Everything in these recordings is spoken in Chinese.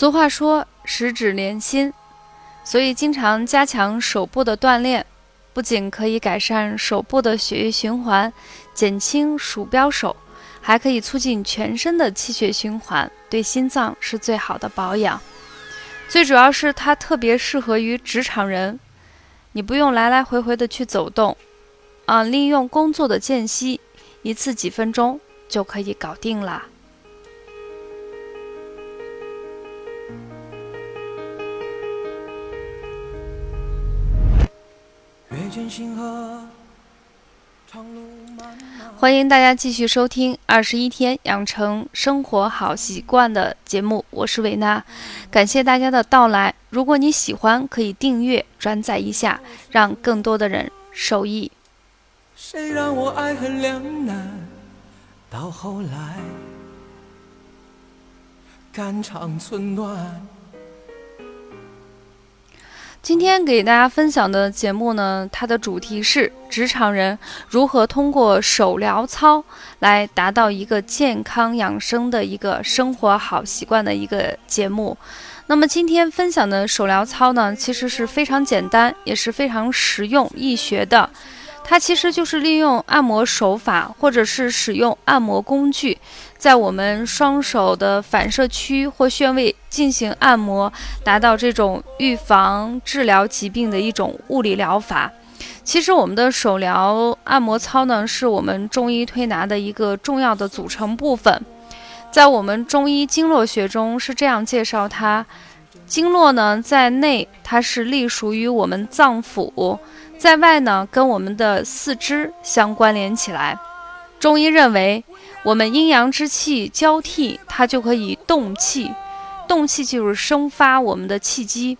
俗话说十指连心，所以经常加强手部的锻炼，不仅可以改善手部的血液循环，减轻鼠标手，还可以促进全身的气血循环，对心脏是最好的保养。最主要是它特别适合于职场人，你不用来来回回的去走动，啊，利用工作的间隙，一次几分钟就可以搞定了。欢迎大家继续收听《二十一天养成生活好习惯》的节目，我是维娜，感谢大家的到来。如果你喜欢，可以订阅、转载一下，让更多的人受益。谁让我爱恨两难，到后来肝肠寸断。今天给大家分享的节目呢，它的主题是职场人如何通过手疗操来达到一个健康养生的一个生活好习惯的一个节目。那么今天分享的手疗操呢，其实是非常简单，也是非常实用易学的。它其实就是利用按摩手法，或者是使用按摩工具，在我们双手的反射区或穴位进行按摩，达到这种预防治疗疾病的一种物理疗法。其实我们的手疗按摩操呢，是我们中医推拿的一个重要的组成部分。在我们中医经络学中是这样介绍它：经络呢，在内它是隶属于我们脏腑。在外呢，跟我们的四肢相关联起来。中医认为，我们阴阳之气交替，它就可以动气。动气就是生发我们的气机。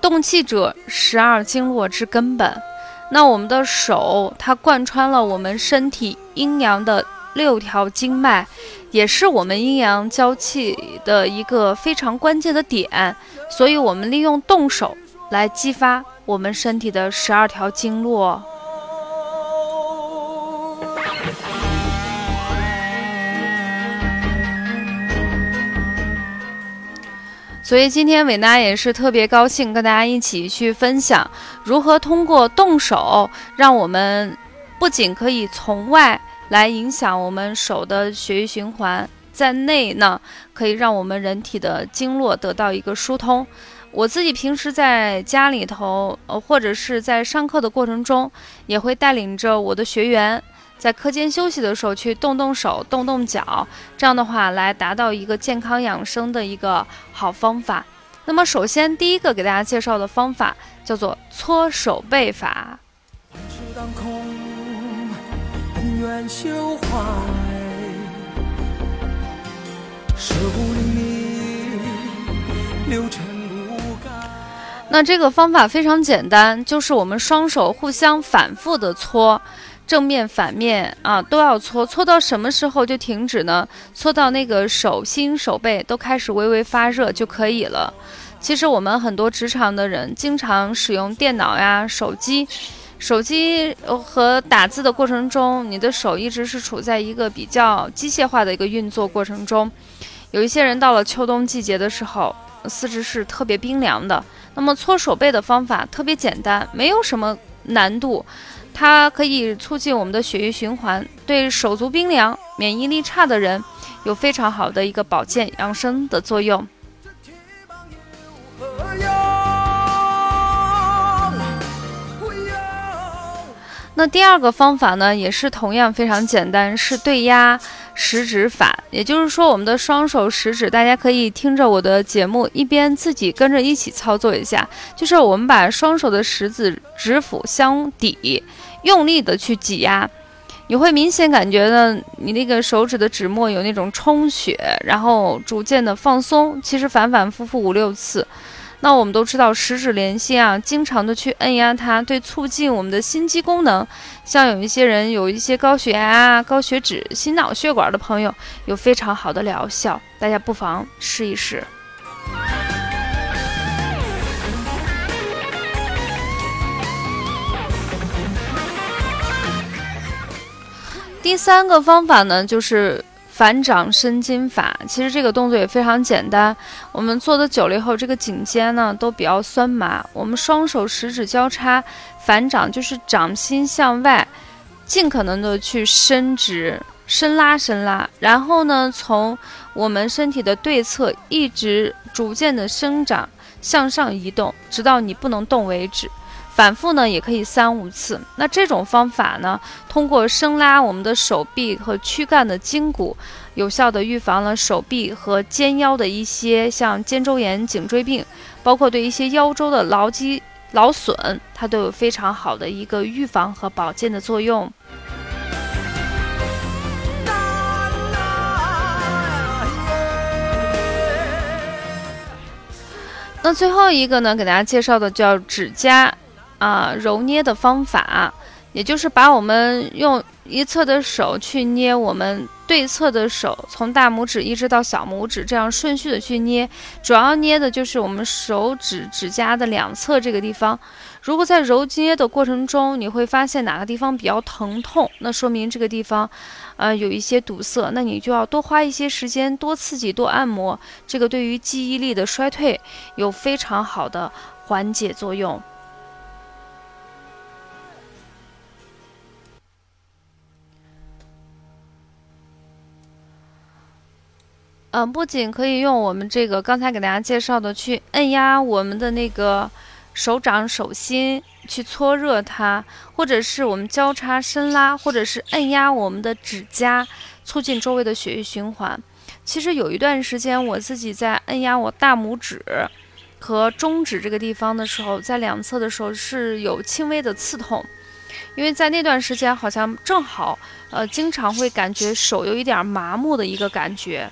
动气者，十二经络之根本。那我们的手，它贯穿了我们身体阴阳的六条经脉，也是我们阴阳交气的一个非常关键的点。所以，我们利用动手来激发。我们身体的十二条经络，所以今天伟娜也是特别高兴，跟大家一起去分享如何通过动手，让我们不仅可以从外来影响我们手的血液循环，在内呢，可以让我们人体的经络得到一个疏通。我自己平时在家里头，呃，或者是在上课的过程中，也会带领着我的学员，在课间休息的时候去动动手、动动脚，这样的话来达到一个健康养生的一个好方法。那么，首先第一个给大家介绍的方法叫做搓手背法。那这个方法非常简单，就是我们双手互相反复的搓，正面、反面啊都要搓，搓到什么时候就停止呢？搓到那个手心、手背都开始微微发热就可以了。其实我们很多职场的人经常使用电脑呀、手机，手机和打字的过程中，你的手一直是处在一个比较机械化的一个运作过程中。有一些人到了秋冬季节的时候，四肢是特别冰凉的。那么搓手背的方法特别简单，没有什么难度，它可以促进我们的血液循环，对手足冰凉、免疫力差的人有非常好的一个保健养生的作用。那第二个方法呢，也是同样非常简单，是对压食指法。也就是说，我们的双手食指，大家可以听着我的节目，一边自己跟着一起操作一下。就是我们把双手的食指指腹相抵，用力的去挤压，你会明显感觉呢，你那个手指的指末有那种充血，然后逐渐的放松。其实反反复复五六次。那我们都知道十指连心啊，经常的去按压它，对促进我们的心肌功能，像有一些人有一些高血压啊、高血脂、心脑血管的朋友，有非常好的疗效，大家不妨试一试。第三个方法呢，就是反掌伸筋法。其实这个动作也非常简单，我们做的久了以后，这个颈肩呢都比较酸麻。我们双手食指交叉，反掌就是掌心向外，尽可能的去伸直、伸拉、伸拉，然后呢从我们身体的对侧一直逐渐的生长。向上移动，直到你不能动为止。反复呢，也可以三五次。那这种方法呢，通过伸拉我们的手臂和躯干的筋骨，有效的预防了手臂和肩腰的一些像肩周炎、颈椎病，包括对一些腰周的劳肌劳损，它都有非常好的一个预防和保健的作用。那最后一个呢，给大家介绍的叫指甲啊揉捏的方法，也就是把我们用一侧的手去捏我们对侧的手，从大拇指一直到小拇指，这样顺序的去捏，主要捏的就是我们手指指甲的两侧这个地方。如果在揉捏的过程中，你会发现哪个地方比较疼痛，那说明这个地方，呃，有一些堵塞，那你就要多花一些时间，多刺激，多按摩，这个对于记忆力的衰退有非常好的缓解作用。嗯，不仅可以用我们这个刚才给大家介绍的去按压我们的那个。手掌、手心去搓热它，或者是我们交叉伸拉，或者是按压我们的指甲，促进周围的血液循环。其实有一段时间，我自己在按压我大拇指和中指这个地方的时候，在两侧的时候是有轻微的刺痛，因为在那段时间好像正好，呃，经常会感觉手有一点麻木的一个感觉。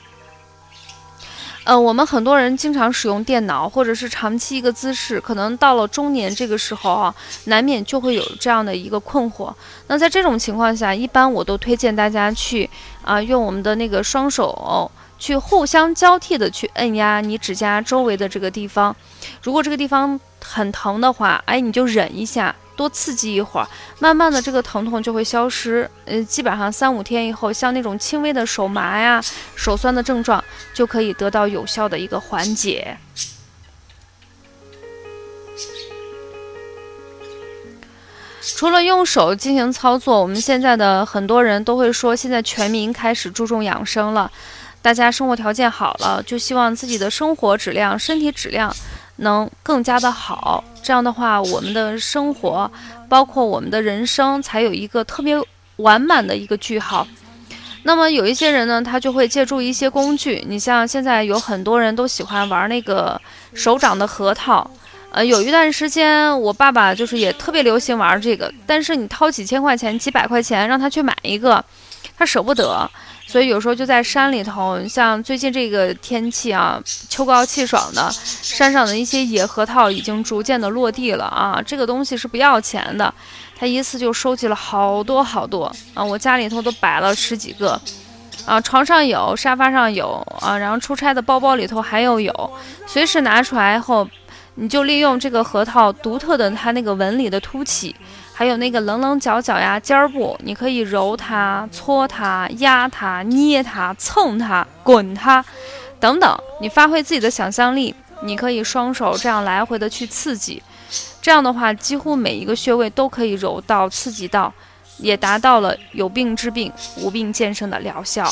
呃，我们很多人经常使用电脑，或者是长期一个姿势，可能到了中年这个时候啊，难免就会有这样的一个困惑。那在这种情况下，一般我都推荐大家去啊，用我们的那个双手去互相交替的去按压你指甲周围的这个地方。如果这个地方很疼的话，哎，你就忍一下。多刺激一会儿，慢慢的这个疼痛就会消失。呃，基本上三五天以后，像那种轻微的手麻呀、手酸的症状，就可以得到有效的一个缓解。除了用手进行操作，我们现在的很多人都会说，现在全民开始注重养生了，大家生活条件好了，就希望自己的生活质量、身体质量。能更加的好，这样的话，我们的生活，包括我们的人生，才有一个特别完满的一个句号。那么有一些人呢，他就会借助一些工具，你像现在有很多人都喜欢玩那个手掌的核桃，呃，有一段时间我爸爸就是也特别流行玩这个，但是你掏几千块钱、几百块钱让他去买一个，他舍不得。所以有时候就在山里头，像最近这个天气啊，秋高气爽的，山上的一些野核桃已经逐渐的落地了啊。这个东西是不要钱的，他一次就收集了好多好多啊。我家里头都摆了十几个，啊，床上有，沙发上有啊，然后出差的包包里头还有有，随时拿出来后，你就利用这个核桃独特的它那个纹理的凸起。还有那个棱棱角角呀，尖儿部，你可以揉它、搓它、压它、捏它、蹭它、滚它，等等。你发挥自己的想象力，你可以双手这样来回的去刺激，这样的话，几乎每一个穴位都可以揉到、刺激到，也达到了有病治病、无病健身的疗效。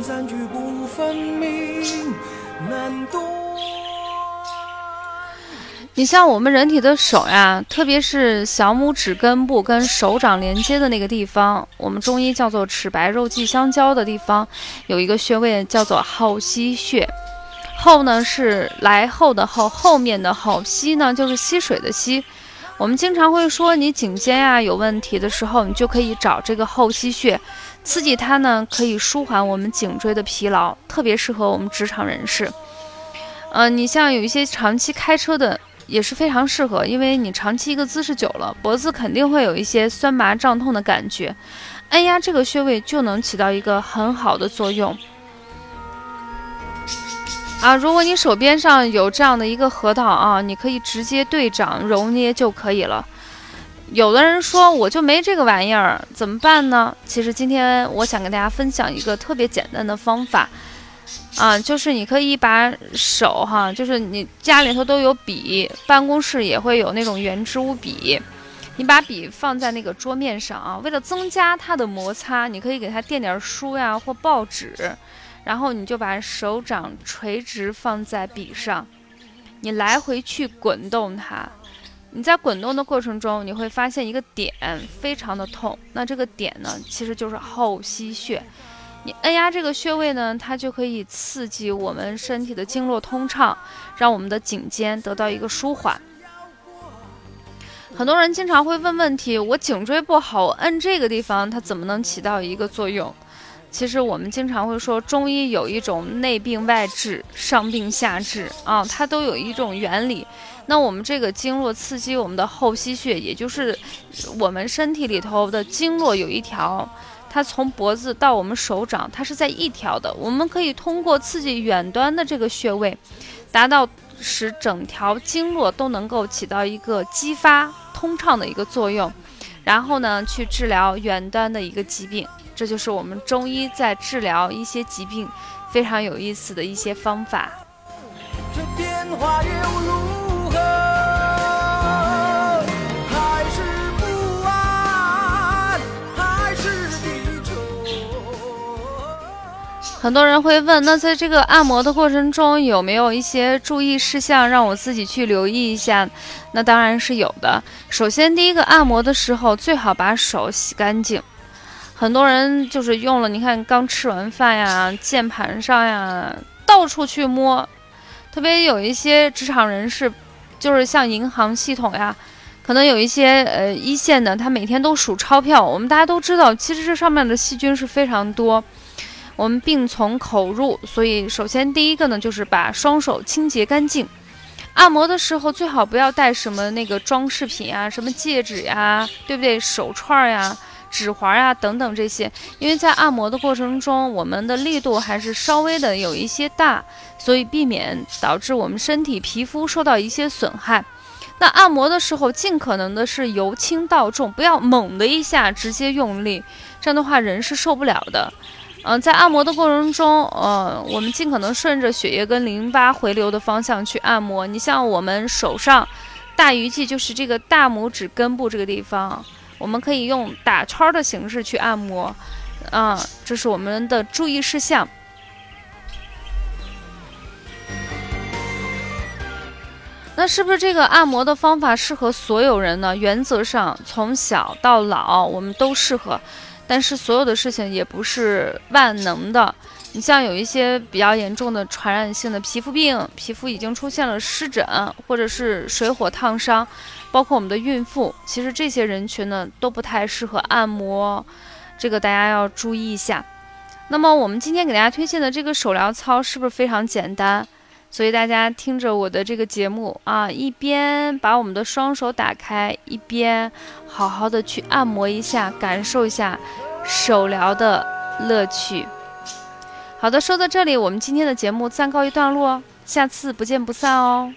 三句不分明，难你像我们人体的手呀，特别是小拇指根部跟手掌连接的那个地方，我们中医叫做齿白肉际相交的地方，有一个穴位叫做后溪穴。后呢是来后的后，后面的后；溪呢就是溪水的溪。我们经常会说，你颈肩呀有问题的时候，你就可以找这个后溪穴，刺激它呢，可以舒缓我们颈椎的疲劳，特别适合我们职场人士。呃，你像有一些长期开车的。也是非常适合，因为你长期一个姿势久了，脖子肯定会有一些酸麻胀痛的感觉，按压这个穴位就能起到一个很好的作用。啊，如果你手边上有这样的一个核桃啊，你可以直接对掌揉捏就可以了。有的人说我就没这个玩意儿，怎么办呢？其实今天我想跟大家分享一个特别简单的方法，啊，就是你可以把手哈，就是你家里头都有笔，办公室也会有那种圆珠笔，你把笔放在那个桌面上啊，为了增加它的摩擦，你可以给它垫点书呀或报纸，然后你就把手掌垂直放在笔上，你来回去滚动它。你在滚动的过程中，你会发现一个点非常的痛，那这个点呢，其实就是后溪穴。你按压这个穴位呢，它就可以刺激我们身体的经络通畅，让我们的颈肩得到一个舒缓。很多人经常会问问题：我颈椎不好，我按这个地方它怎么能起到一个作用？其实我们经常会说，中医有一种内病外治、上病下治啊，它都有一种原理。那我们这个经络刺激我们的后溪穴，也就是我们身体里头的经络有一条，它从脖子到我们手掌，它是在一条的。我们可以通过刺激远端的这个穴位，达到使整条经络都能够起到一个激发通畅的一个作用，然后呢，去治疗远端的一个疾病。这就是我们中医在治疗一些疾病非常有意思的一些方法。这变化犹如很多人会问，那在这个按摩的过程中有没有一些注意事项让我自己去留意一下？那当然是有的。首先，第一个按摩的时候最好把手洗干净。很多人就是用了，你看刚吃完饭呀，键盘上呀，到处去摸，特别有一些职场人士，就是像银行系统呀，可能有一些呃一线的，他每天都数钞票。我们大家都知道，其实这上面的细菌是非常多。我们病从口入，所以首先第一个呢，就是把双手清洁干净。按摩的时候最好不要带什么那个装饰品啊，什么戒指呀，对不对？手串呀。指环啊，等等这些，因为在按摩的过程中，我们的力度还是稍微的有一些大，所以避免导致我们身体皮肤受到一些损害。那按摩的时候，尽可能的是由轻到重，不要猛的一下直接用力，这样的话人是受不了的。嗯，在按摩的过程中，呃，我们尽可能顺着血液跟淋巴回流的方向去按摩。你像我们手上大鱼际，就是这个大拇指根部这个地方。我们可以用打圈的形式去按摩，啊，这是我们的注意事项。那是不是这个按摩的方法适合所有人呢？原则上，从小到老我们都适合，但是所有的事情也不是万能的。你像有一些比较严重的传染性的皮肤病，皮肤已经出现了湿疹，或者是水火烫伤，包括我们的孕妇，其实这些人群呢都不太适合按摩，这个大家要注意一下。那么我们今天给大家推荐的这个手疗操是不是非常简单？所以大家听着我的这个节目啊，一边把我们的双手打开，一边好好的去按摩一下，感受一下手疗的乐趣。好的，说到这里，我们今天的节目暂告一段落，下次不见不散哦。